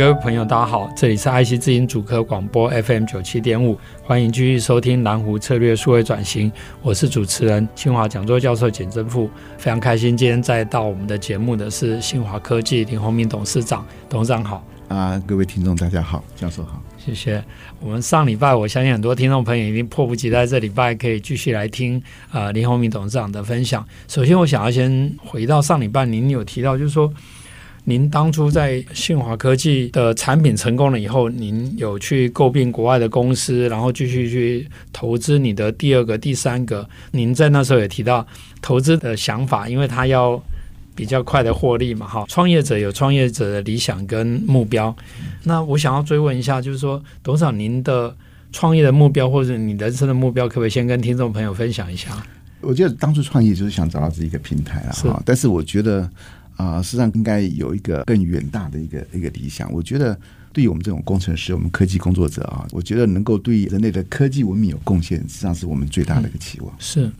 各位朋友，大家好，这里是爱惜之音主科广播 FM 九七点五，欢迎继续收听蓝湖策略数位转型，我是主持人清华讲座教授简正富，非常开心今天再到我们的节目的是新华科技林宏明董事长，董事长好啊，各位听众大家好，教授好，谢谢。我们上礼拜我相信很多听众朋友已经迫不及待，这礼拜可以继续来听啊、呃、林宏明董事长的分享。首先，我想要先回到上礼拜，您有提到就是说。您当初在信华科技的产品成功了以后，您有去诟病国外的公司，然后继续去投资你的第二个、第三个。您在那时候也提到投资的想法，因为他要比较快的获利嘛，哈。创业者有创业者的理想跟目标。那我想要追问一下，就是说，董事长您的创业的目标或者你人生的目标，可不可以先跟听众朋友分享一下？我觉得当初创业就是想找到自己一个平台啊，哈。但是我觉得。啊、实际上应该有一个更远大的一个一个理想。我觉得，对于我们这种工程师、我们科技工作者啊，我觉得能够对人类的科技文明有贡献，实际上是我们最大的一个期望。是，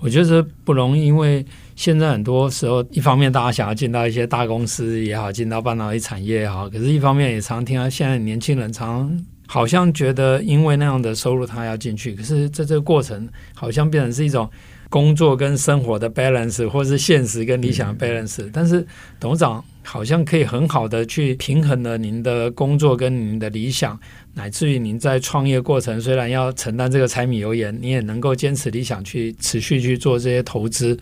我觉得不容易，因为现在很多时候，一方面大家想要进到一些大公司也好，进到半导体产业也好，可是一方面也常听到现在年轻人常好像觉得，因为那样的收入他要进去，可是在这个过程好像变成是一种。工作跟生活的 balance，或是现实跟理想的 balance，嗯，但是董事长好像可以很好的去平衡了您的工作跟您的理想，乃至于您在创业过程虽然要承担这个柴米油盐，你也能够坚持理想去持续去做这些投资。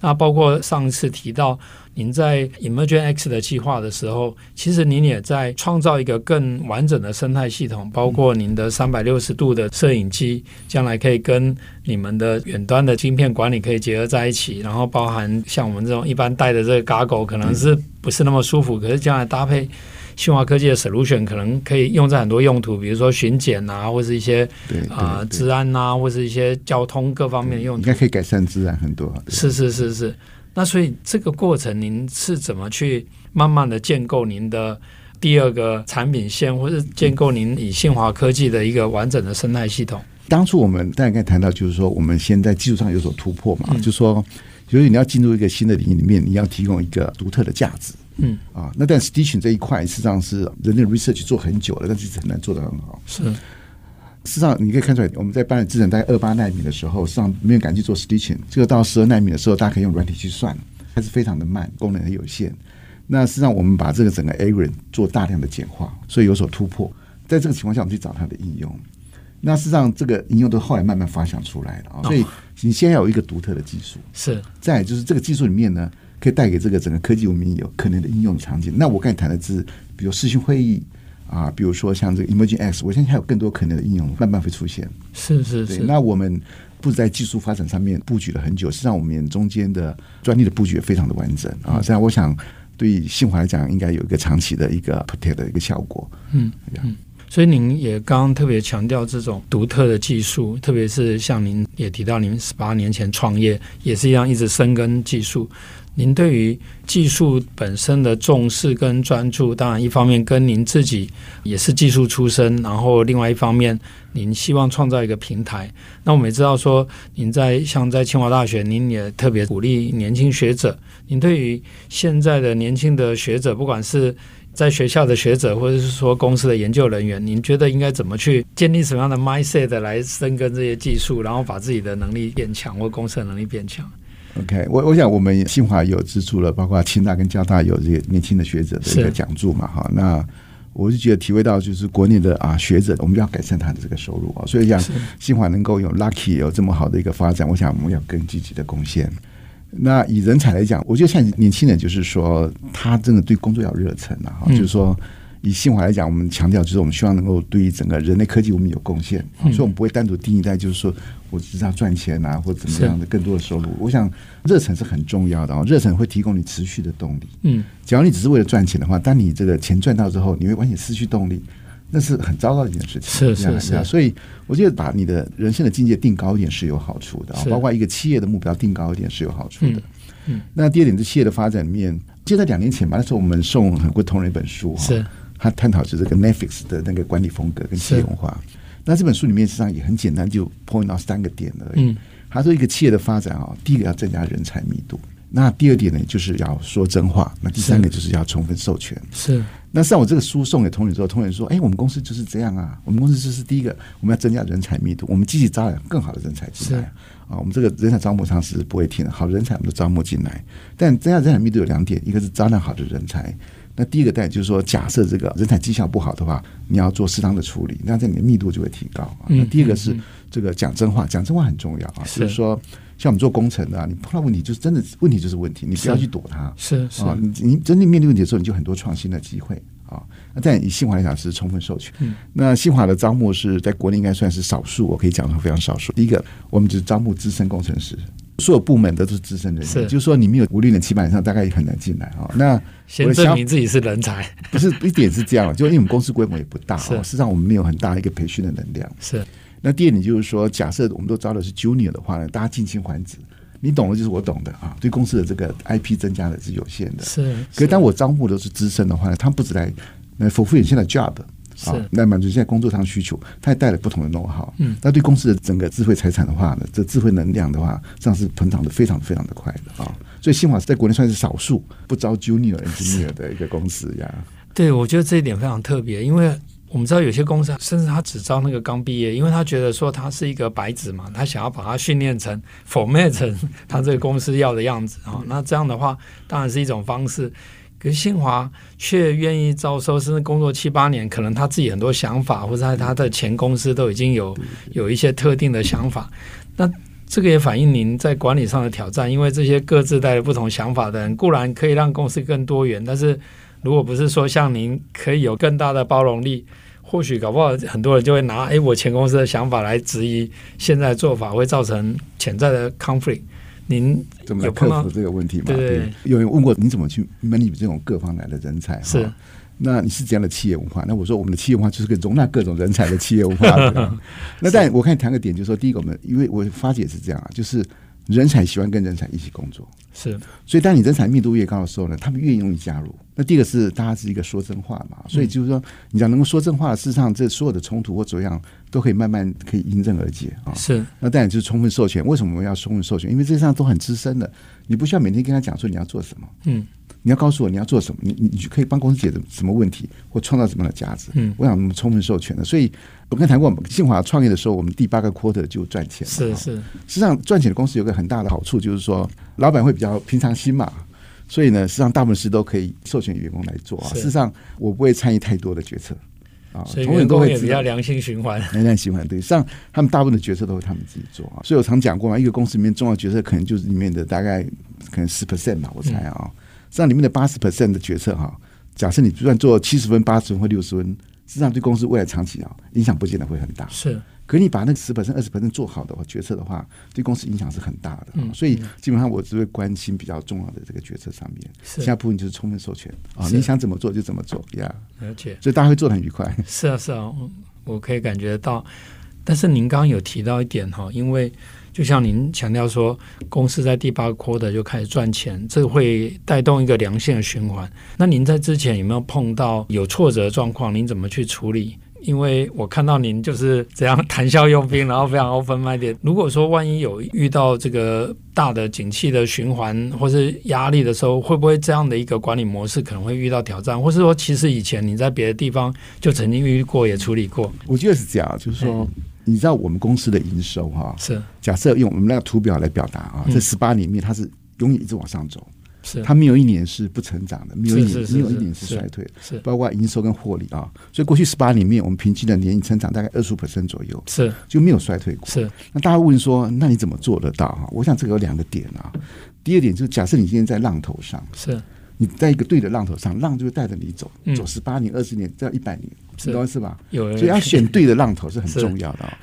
那包括上次提到。您在 Emergent X 的计划的时候，其实您也在创造一个更完整的生态系统，包括您的三百六十度的摄影机，将来可以跟你们的远端的晶片管理可以结合在一起，然后包含像我们这种一般戴的这个 g a g g l e 可能是不是那么舒服，可是将来搭配新华科技的 Solution 可能可以用在很多用途，比如说巡检啊，或是一些啊治安啊，或是一些交通各方面的用途，应该可以改善治安很多。是是是是。那所以这个过程，您是怎么去慢慢的建构您的第二个产品线，或是建构您以信华科技的一个完整的生态系统？当初我们大概谈到，就是说我们先在技术上有所突破嘛，嗯、就是说，就是你要进入一个新的领域里面，你要提供一个独特的价值，嗯啊，那但 Stitching 这一块实际上是人类 research 做很久了，但是很难做得很好，是。事实上，你可以看出来，我们在半导体制程大概二八纳米的时候，实际上没有敢去做 stitching。这个到十二纳米的时候，大家可以用软体去算，还是非常的慢，功能很有限。那事实际上，我们把这个整个 area 做大量的简化，所以有所突破。在这个情况下，我们去找它的应用。那事实上，这个应用都后来慢慢发想出来了啊。所以，你先要有一个独特的技术，是。再就是这个技术里面呢，可以带给这个整个科技文明有可能的应用场景。那我刚才谈的是，比如视讯会议。啊，比如说像这个 Emerging X，我相信还有更多可能的应用慢慢会出现。是是是。那我们不止在技术发展上面布局了很久，实际上我们中间的专利的布局也非常的完整啊。这样我想对新华来讲，应该有一个长期的一个 protect 的一个效果。嗯嗯。所以您也刚刚特别强调这种独特的技术，特别是像您也提到，您十八年前创业也是一样，一直深耕技术。您对于技术本身的重视跟专注，当然一方面跟您自己也是技术出身，然后另外一方面，您希望创造一个平台。那我们也知道说，您在像在清华大学，您也特别鼓励年轻学者。您对于现在的年轻的学者，不管是在学校的学者，或者是说公司的研究人员，您觉得应该怎么去建立什么样的 mindset 来深耕这些技术，然后把自己的能力变强，或公司的能力变强？OK，我我想我们清华有资助了，包括清大跟交大有这个年轻的学者的一个讲座嘛，哈，那我就觉得体会到就是国内的啊学者，我们要改善他的这个收入啊，所以讲新华能够有 lucky 有这么好的一个发展，我想我们要更积极的贡献。那以人才来讲，我觉得像年轻人就是说他真的对工作要热忱啊，哈，就是说以信华来讲，我们强调就是我们希望能够对于整个人类科技我们有贡献，嗯、所以我们不会单独定义在就是说我只是要赚钱啊，或者怎么样的更多的收入。我想热忱是很重要的啊，热忱会提供你持续的动力。嗯，假如你只是为了赚钱的话，当你这个钱赚到之后，你会完全失去动力，那是很糟糕的一件事情。是是是，所以我觉得把你的人生的境界定高一点是有好处的啊，包括一个企业的目标定高一点是有好处的。嗯，嗯那第二点是企业的发展面。就在两年前吧，那时候我们送很多同仁一本书，是，他探讨就是这个 Netflix 的那个管理风格跟企业文化。那这本书里面实际上也很简单，就 point 到三个点而已。他说一个企业的发展啊，第一个要增加人才密度，那第二点呢就是要说真话，那第三个就是要充分授权。是。那像我这个书送给同仁之后，同仁说：“哎，我们公司就是这样啊，我们公司就是第一个，我们要增加人才密度，我们积极招揽更好的人才进来。”啊，我们这个人才招募上是不会停的，好人才我们都招募进来。但增加人才密度有两点，一个是招揽好的人才。那第一个带就是说，假设这个人才绩效不好的话，你要做适当的处理，那这你的密度就会提高啊。那第二个是这个讲真话，讲真话很重要啊。就是说，像我们做工程的，你碰到问题就是真的问题就是问题，你不要去躲它。是啊，你你真正面对问题的时候，你就很多创新的机会。啊，那但以新华来讲是充分授权。嗯，那新华的招募是在国内应该算是少数，我可以讲的非常少数。第一个，我们只招募资深工程师，所有部门的都是资深人员，是就是说你没有五六年七八年以上，大概也很难进来啊。那先证明自己是人才，不是一点是这样，就因为我们公司规模也不大，事实际上我们没有很大一个培训的能量。是，那第二点就是说，假设我们都招的是 junior 的话呢，大家近亲还子。你懂的就是我懂的啊，对公司的这个 IP 增加的是有限的。是，可是当我招募的都是资深的话呢，他们不止来来 fulfill 现在的 job 啊，来满足现在工作上需求，他还带了不同的 know-how。嗯，那对公司的整个智慧财产的话呢，这智慧能量的话，这样是膨胀的非常非常的快的啊。所以新华是在国内算是少数不招 junior engineer 的一个公司呀。对，我觉得这一点非常特别，因为。我们知道有些公司甚至他只招那个刚毕业，因为他觉得说他是一个白纸嘛，他想要把他训练成 format 成 他这个公司要的样子啊。那这样的话当然是一种方式，可是新华却愿意招收，甚至工作七八年，可能他自己很多想法，或者在他的前公司都已经有有一些特定的想法。那这个也反映您在管理上的挑战，因为这些各自带着不同想法的人，固然可以让公司更多元，但是如果不是说像您可以有更大的包容力。或许搞不好很多人就会拿哎，我前公司的想法来质疑现在做法，会造成潜在的 conflict。您怎么来克服这个问题嘛？对，有人问过你怎么去 manage 这种各方来的人才？是，那你是怎样的企业文化？那我说我们的企业文化就是个容纳各种人才的企业文化。那但我看你谈个点，就是说第一个，我们因为我发觉是这样啊，就是。人才喜欢跟人才一起工作，是，所以当你人才密度越高的时候呢，他们越愿意加入。那第一个是大家是一个说真话嘛，所以就是说，你讲能够说真话，事实上这所有的冲突或怎样都可以慢慢可以迎刃而解啊。是，那当然就是充分授权。为什么我们要充分授权？因为这上都很资深的，你不需要每天跟他讲说你要做什么，嗯。你要告诉我你要做什么，你你你可以帮公司解决什么问题，或创造什么样的价值？嗯，我想我们充分授权的。所以我跟谈过，信华创业的时候，我们第八个 quarter 就赚钱。是是，实际上赚钱的公司有个很大的好处，就是说老板会比较平常心嘛。所以呢，实际上大部分事都可以授权员工来做啊。事实上，我不会参与太多的决策啊。所以员工也比较良性循环，良性循环。对，实际上他们大部分的决策都是他们自己做啊。所以我常讲过嘛，一个公司里面重要决策可能就是里面的大概可能十 percent 吧，我猜啊。嗯这样里面的八十 percent 的决策哈，假设你就算做七十分、八十分或六十分，实际上对公司未来长期啊影响不见得会很大。是，可是你把那个十 percent、二十 percent 做好的话，决策的话，对公司影响是很大的。嗯，所以基本上我只会关心比较重要的这个决策上面，是，其他部分就是充分授权啊，你想怎么做就怎么做呀。而且。所以大家会做的很愉快。是啊，是啊，我可以感觉到。但是您刚刚有提到一点哈，因为。就像您强调说，公司在第八个 quarter 就开始赚钱，这会带动一个良性的循环。那您在之前有没有碰到有挫折状况？您怎么去处理？因为我看到您就是这样谈笑用兵，然后非常 open minded。如果说万一有遇到这个大的景气的循环或是压力的时候，会不会这样的一个管理模式可能会遇到挑战？或是说，其实以前你在别的地方就曾经遇过，也处理过？我觉得是这样，就是说。你知道我们公司的营收哈？是假设用我们那个图表来表达啊，这十八年里面它是永远一直往上走，是它没有一年是不成长的，没有一年没有一年是衰退的，是包括营收跟获利啊。所以过去十八年里面，我们平均的年成长大概二十五 percent 左右，是就没有衰退过。是那大家问说，那你怎么做得到哈？我想这个有两个点啊。第二点就是假设你今天在浪头上，是你在一个对的浪头上，浪就会带着你走，嗯、走十八年、二十年，再一百年，是懂是吧？有，所以要选对的浪头是很重要的啊。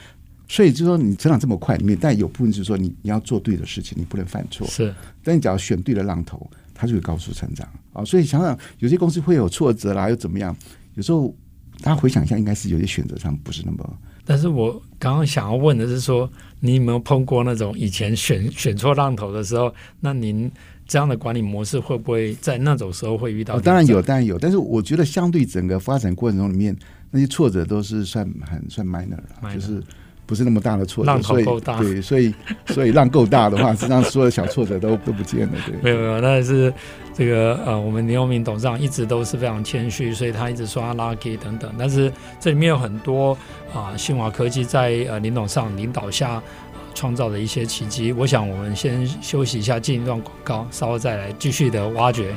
所以就是说，你成长这么快里面，但有部分就是说，你你要做对的事情，你不能犯错。是，但你只要选对了浪头，它就会高速成长啊。所以想想，有些公司会有挫折啦，又怎么样？有时候大家回想一下，应该是有些选择上不是那么。但是我刚刚想要问的是说，你有没有碰过那种以前选选错浪头的时候？那您这样的管理模式会不会在那种时候会遇到？哦，当然有，当然有。但是我觉得，相对整个发展过程中里面，那些挫折都是算很算 minor 了，minor。就是。不是那么大的挫折，浪头够大，对，所以 所以浪够大的话，实际上所有的小挫折都都不见了，对。没有没有，但是这个呃，我们林永明董事长一直都是非常谦虚，所以他一直说他 lucky 等等。但是这里面有很多啊，信华科技在呃林董事长领导下创造的一些奇迹。我想我们先休息一下，进一段广告，稍后再来继续的挖掘。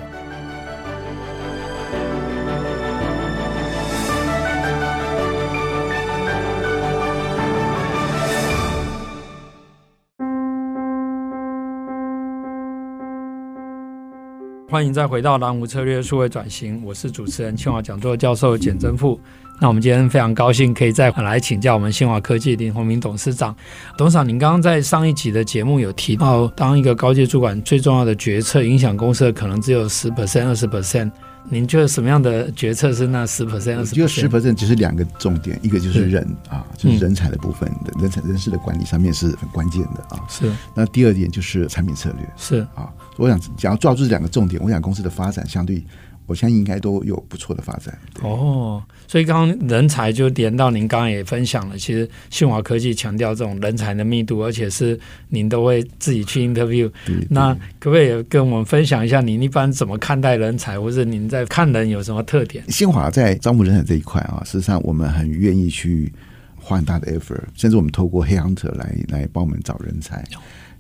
欢迎再回到蓝湖策略数位转型，我是主持人清华讲座教授简正富。那我们今天非常高兴可以再来请教我们新华科技林宏明董事长。董事长，您刚刚在上一集的节目有提到，当一个高阶主管最重要的决策影响公司的可能只有十 percent、二十 percent。您觉得什么样的决策是那十 percent？我觉得十 percent 只是两个重点，一个就是人啊，就是人才的部分的、嗯、人才人事的管理上面是很关键的啊。是。那第二点就是产品策略。是啊，我想只要抓住这两个重点，我想公司的发展相对。我相信应该都有不错的发展。哦，所以刚刚人才就连到您刚刚也分享了，其实信华科技强调这种人才的密度，而且是您都会自己去 interview。那可不可以跟我们分享一下，您一般怎么看待人才，或者您在看人有什么特点？新华在招募人才这一块啊，事实上我们很愿意去花很大的 effort，甚至我们透过 headhunter 来来帮我们找人才。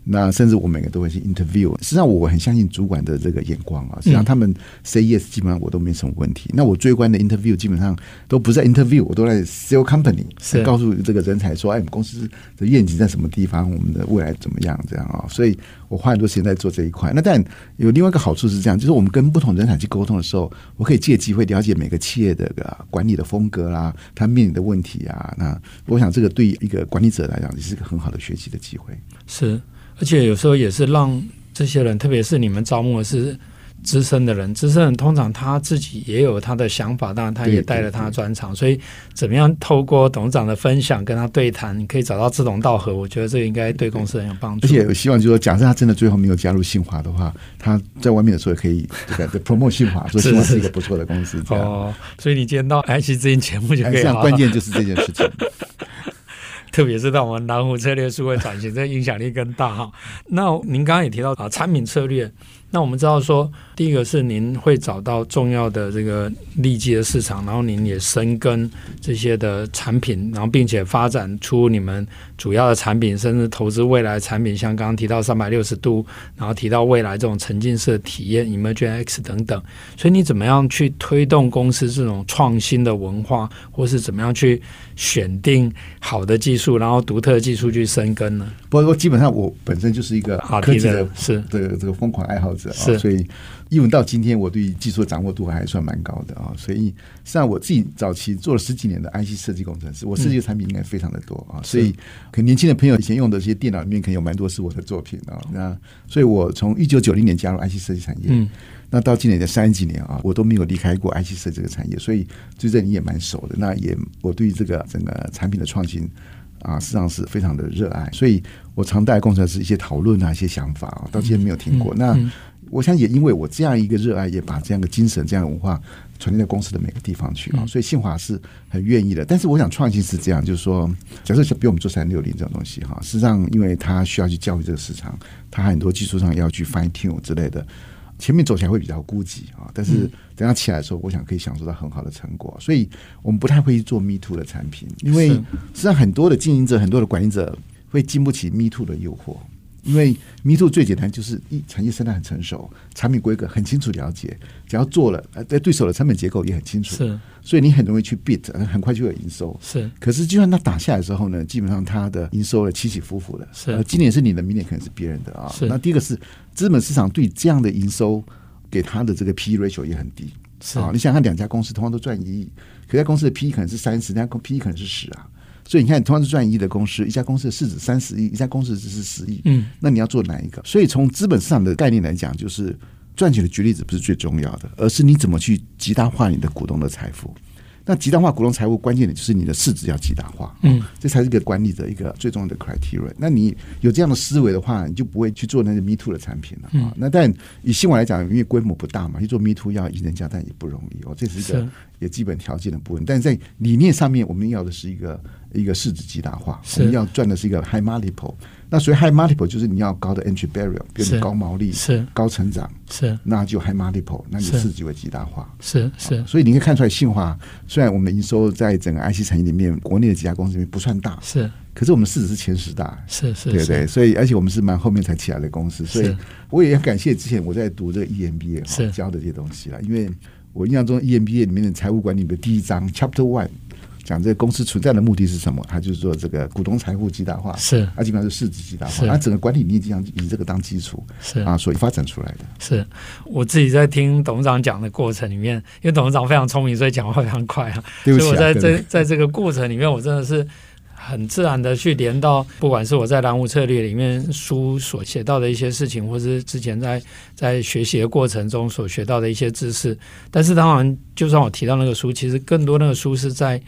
那甚至我每个都会去 interview，实际上我很相信主管的这个眼光啊。实际上他们 say yes，基本上我都没什么问题。那我最关的 interview 基本上都不在 interview，我都在 sell company，是告诉这个人才说，哎，我们公司的愿景在什么地方，我们的未来怎么样这样啊。所以我花很多时间在做这一块。那但有另外一个好处是这样，就是我们跟不同人才去沟通的时候，我可以借机会了解每个企业的管理的风格啦，他面临的问题啊。那我想这个对一个管理者来讲也是一个很好的学习的机会。是。而且有时候也是让这些人，特别是你们招募的是资深的人，资深人通常他自己也有他的想法，当然他也带了他的专长，所以怎么样透过董事长的分享跟他对谈，你可以找到志同道合，我觉得这个应该对公司很有帮助。而且我希望就是说，假设他真的最后没有加入信华的话，他在外面的时候也可以对对 promote 信华，说信华是一个不错的公司。哦，所以你今天到 IC 之音节目就可以。关键就是这件事情。特别是到我们南湖策略数位转型，这影响力更大哈。那您刚刚也提到啊，产品策略。那我们知道说，第一个是您会找到重要的这个利基的市场，然后您也深耕这些的产品，然后并且发展出你们主要的产品，甚至投资未来产品，像刚刚提到三百六十度，然后提到未来这种沉浸式的体验，Emerging X 等等。所以你怎么样去推动公司这种创新的文化，或是怎么样去选定好的技术，然后独特的技术去深耕呢？不过基本上我本身就是一个科技的，是这个这个疯狂爱好者。是，所以因为到今天，我对技术的掌握度还算蛮高的啊。所以，像我自己早期做了十几年的 IC 设计工程师，我设计的产品应该非常的多啊。所以，可能年轻的朋友以前用的这些电脑里面，可能有蛮多是我的作品啊。那所以我从一九九零年加入 IC 设计产业，嗯，那到今年的三十几年啊，我都没有离开过 IC 设计这个产业，所以对这你也蛮熟的。那也我对这个整个产品的创新啊，实际上是非常的热爱。所以我常带工程师一些讨论啊，一些想法啊，到今天没有停过。嗯、那、嗯我想也因为我这样一个热爱，也把这样的精神、这样的文化传递到公司的每个地方去啊，所以信华是很愿意的。但是我想创新是这样，就是说，假设比我们做三六零这种东西哈，实际上因为它需要去教育这个市场，它很多技术上要去 fine tune 之类的，前面走起来会比较孤寂啊。但是等它起来的时候，我想可以享受到很好的成果。所以我们不太会去做 me too 的产品，因为实际上很多的经营者、很多的管理者会经不起 me too 的诱惑。因为 Me Too 最简单就是一产业生态很成熟，产品规格很清楚了解，只要做了，呃，在对手的成本结构也很清楚，是，所以你很容易去 beat，很快就有营收。是，可是就算它打下来之后呢，基本上它的营收了起起伏伏的。是，呃，今年是你的，明年可能是别人的啊。是，那第一个是资本市场对这样的营收。给他的这个 P E ratio 也很低是啊。你想看两家公司同样都赚一亿，可家公司的 P E 可能是三十，那家 P E 可能是十啊。所以你看，同样是赚一亿的公司，一家公司的市值三十亿，一家公司只是十亿，嗯，那你要做哪一个？所以从资本市场的概念来讲，就是赚钱的举例子不是最重要的，而是你怎么去极大化你的股东的财富。那极大化股东财富关键点就是你的市值要极大化，嗯，这才是一个管理的一个最重要的 criteria。那你有这样的思维的话，你就不会去做那个 me too 的产品了啊。嗯、那但以新网来讲，因为规模不大嘛，去做 me too 要以人家，但也不容易哦。这是一个也基本条件的部分。但是在理念上面，我们要的是一个一个市值极大化，我们要赚的是一个 high multiple。那所以 high multiple 就是你要高的 entry barrier，比如高毛利、是。高成长，是。那就 high multiple，那你的市值就会极大化。是是，所以你可以看出来，信华虽然我们的营收在整个 IC 产业里面，国内的几家公司里面不算大，是，可是我们市值是前十大，是是，对对。所以而且我们是蛮后面才起来的公司，所以我也要感谢之前我在读这个 EMBA 哈教的这些东西啦，因为我印象中 EMBA 里面的财务管理的第一章 Chapter One。讲这个公司存在的目的是什么？他就是说这个股东财富极大化，是，它基本上是市值极大化，它整个管理理念以这个当基础，是啊，所以发展出来的。是我自己在听董事长讲的过程里面，因为董事长非常聪明，所以讲话非常快啊。对不起啊，所以我在这在这个过程里面，我真的是很自然的去连到，不管是我在蓝湖策略里面书所写到的一些事情，或是之前在在学习的过程中所学到的一些知识。但是当然，就算我提到那个书，其实更多那个书是在。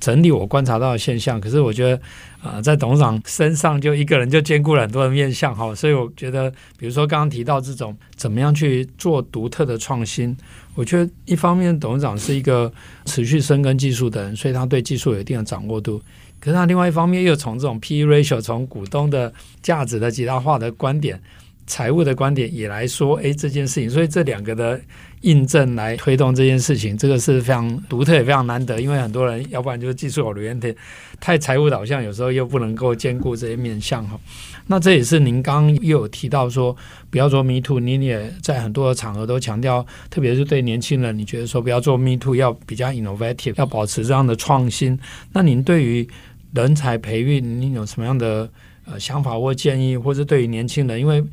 整理我观察到的现象，可是我觉得，啊、在董事长身上就一个人就兼顾了很多的面向哈，所以我觉得，比如说刚刚提到这种怎么样去做独特的创新，我觉得一方面董事长是一个持续深耕技术的人，所以他对技术有一定的掌握度，可是他另外一方面又从这种 PE ratio 从股东的价值的极大化的观点。财务的观点也来说，诶，这件事情，所以这两个的印证来推动这件事情，这个是非常独特也非常难得，因为很多人要不然就是技术 oriented，太财务导向，有时候又不能够兼顾这些面向哈。那这也是您刚刚又有提到说，不要做 me too，您也在很多的场合都强调，特别是对年轻人，你觉得说不要做 me too，要比较 innovative，要保持这样的创新。那您对于人才培育，您有什么样的呃想法或建议，或者对于年轻人，因为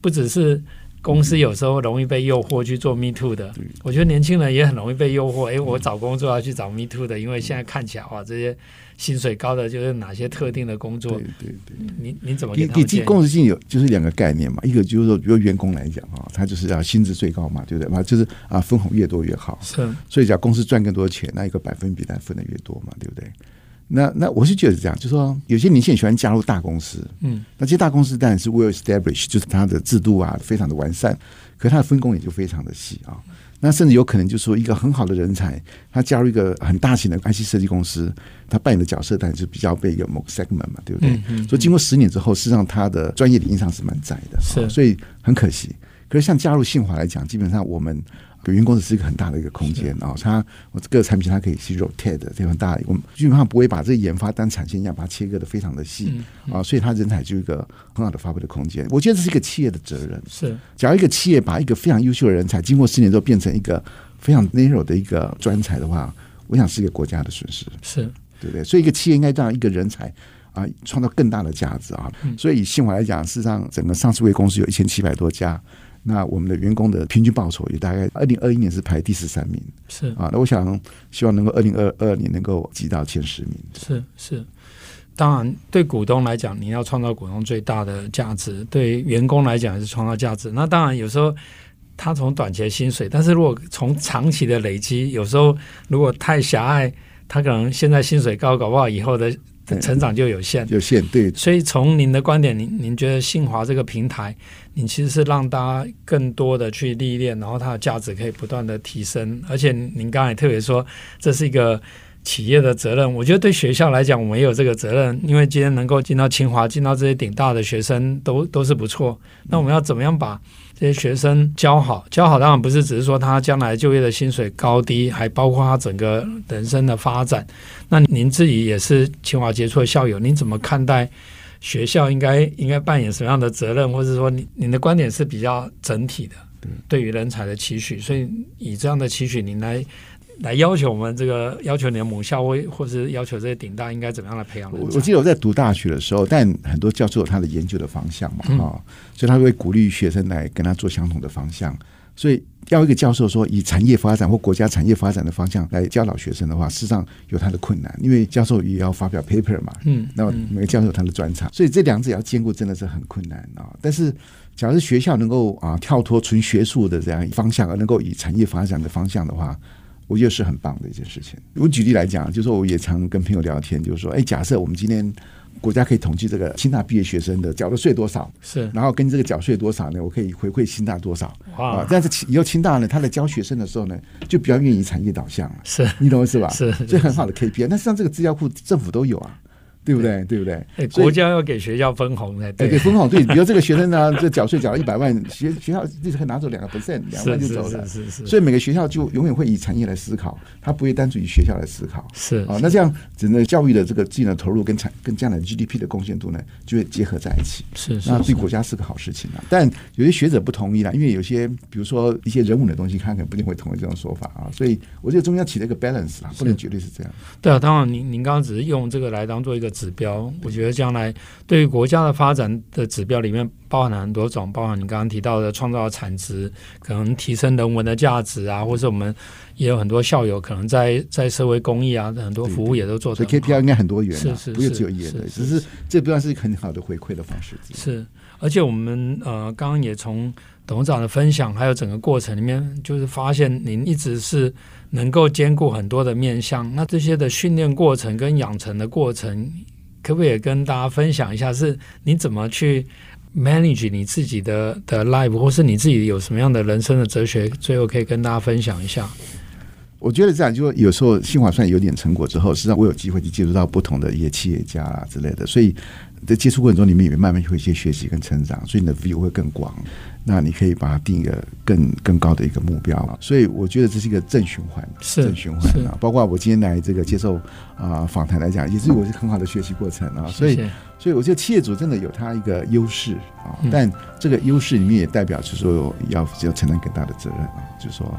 不只是公司有时候容易被诱惑去做 me too 的，我觉得年轻人也很容易被诱惑。哎，我找工作要去找 me too 的，因为现在看起来哇，这些薪水高的就是哪些特定的工作？对对对，你你怎么给他们建议？公司性有就是两个概念嘛，一个就是说，比如员工来讲啊，他就是要薪资最高嘛，对不对？嘛，就是啊，分红越多越好。是，所以讲公司赚更多钱，那一个百分比，来分的越多嘛，对不对？那那我是觉得是这样，就是说有些年轻人喜欢加入大公司，嗯，那这些大公司当然是 well established，就是它的制度啊非常的完善，可是它的分工也就非常的细啊。那甚至有可能就是说一个很好的人才，他加入一个很大型的 IC 设计公司，他扮演的角色当然就比较被一个某个 segment 嘛，对不对？嗯嗯、所以经过十年之后，事实上他的专业领域上是蛮窄的，是，所以很可惜。可是像加入信华来讲，基本上我们。有员工是一个很大的一个空间啊，它我这个产品它可以去 rotate 的，这个很大。我们基本上不会把这个研发当产线一样把它切割的非常的细啊，所以它人才就一个很好的发挥的空间。我觉得这是一个企业的责任。是，假如一个企业把一个非常优秀的人才，经过十年之后变成一个非常 narrow 的一个专才的话，我想是一个国家的损失。是，对不对？所以一个企业应该让一个人才啊创造更大的价值啊。所以以信华来讲，事实上整个上市柜公司有一千七百多家。那我们的员工的平均报酬也大概二零二一年是排第十三名，是啊。那我想希望能够二零二二年能够挤到前十名。是是，当然对股东来讲，你要创造股东最大的价值；对员工来讲，也是创造价值。那当然有时候他从短期的薪水，但是如果从长期的累积，有时候如果太狭隘，他可能现在薪水高，搞不好以后的。成长就有限，有限对。所以从您的观点，您您觉得信华这个平台，你其实是让大家更多的去历练，然后它的价值可以不断的提升。而且您刚才特别说，这是一个企业的责任。我觉得对学校来讲，我们也有这个责任，因为今天能够进到清华，进到这些顶大的学生都都是不错。那我们要怎么样把这些学生教好，教好当然不是只是说他将来就业的薪水高低，还包括他整个人生的发展。那您自己也是清华杰出的校友，您怎么看待学校应该应该扮演什么样的责任，或者说您您的观点是比较整体的，对于人才的期许。所以以这样的期许，您来来要求我们这个要求你的母校或或是要求这些顶大应该怎么样来培养？我我记得我在读大学的时候，但很多教授有他的研究的方向嘛，哈、嗯哦，所以他会鼓励学生来跟他做相同的方向。所以要一个教授说以产业发展或国家产业发展的方向来教导学生的话，事实上有他的困难，因为教授也要发表 paper 嘛，嗯，那么每个教授有他的专长，所以这两者要兼顾真的是很困难啊、哦。但是，假如是学校能够啊跳脱纯学术的这样方向，而能够以产业发展的方向的话。我觉得是很棒的一件事情。我举例来讲，就是说我也常跟朋友聊天，就是说，哎，假设我们今天国家可以统计这个清大毕业学生的缴的税多少，是，然后跟这个缴税多少呢，我可以回馈清大多少啊？但是以后清大呢，他在教学生的时候呢，就比较愿意产业导向了，是你懂是吧？是，这很好的 KPI。那实际上这个资料库政府都有啊。对不对？对不对？哎，国家要给学校分红的，对，给分红。对，比如这个学生呢，这缴税缴了一百万，学学校立刻拿走两个 percent，两万就走了。是是是。所以每个学校就永远会以产业来思考，他不会单纯以学校来思考。是啊，那这样整个教育的这个技能投入跟产跟将来 GDP 的贡献度呢，就会结合在一起。是是。那对国家是个好事情啊。但有些学者不同意啦，因为有些比如说一些人文的东西，他可能不一定会同意这种说法啊。所以我觉得中央起了一个 balance 啊，不能绝对是这样。对啊，当然您您刚刚只是用这个来当做一个指标。我觉得将来对于国家的发展的指标里面包含了很多种，包含你刚刚提到的创造的产值，可能提升人文的价值啊，或者我们也有很多校友可能在在社会公益啊，很多服务也都做得。所以 KPI 应该很多元，是是，不是只有一的，只是这不算是很好的回馈的方式。是，而且我们呃刚刚也从董事长的分享，还有整个过程里面，就是发现您一直是能够兼顾很多的面向。那这些的训练过程跟养成的过程。可不可以跟大家分享一下，是你怎么去 manage 你自己的的 life，或是你自己有什么样的人生的哲学？最后可以跟大家分享一下。我觉得这样，就有时候新华算有点成果之后，实际上我有机会去接触到不同的一些企业家啊之类的，所以在接触过程中，你们也慢慢会一些学习跟成长，所以你的 view 会更广。那你可以把它定一个更更高的一个目标，所以我觉得这是一个正循环，是正循环啊。包括我今天来这个接受啊访谈来讲，也是我是很好的学习过程啊。所以，所以我觉得企业主真的有他一个优势啊，但这个优势里面也代表就是说要要承担更大的责任啊。就是说，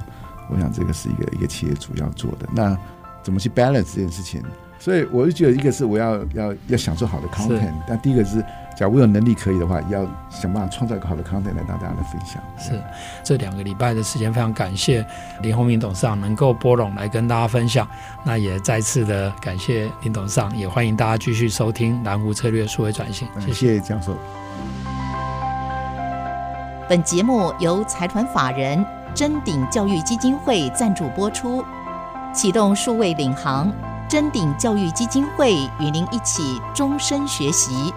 我想这个是一个一个企业主要做的。那怎么去 balance 这件事情？所以我就觉得，一个是我要要要享受好的 content，但第一个是。假如有能力可以的话，也要想办法创造一个好的 content 来让大家来分享。是，这两个礼拜的时间，非常感谢林宏明董事长能够拨冗来跟大家分享。那也再次的感谢林董事长，也欢迎大家继续收听南湖策略数位转型。谢谢教授。本节目由财团法人臻鼎教育基金会赞助播出，启动数位领航，臻鼎教育基金会与您一起终身学习。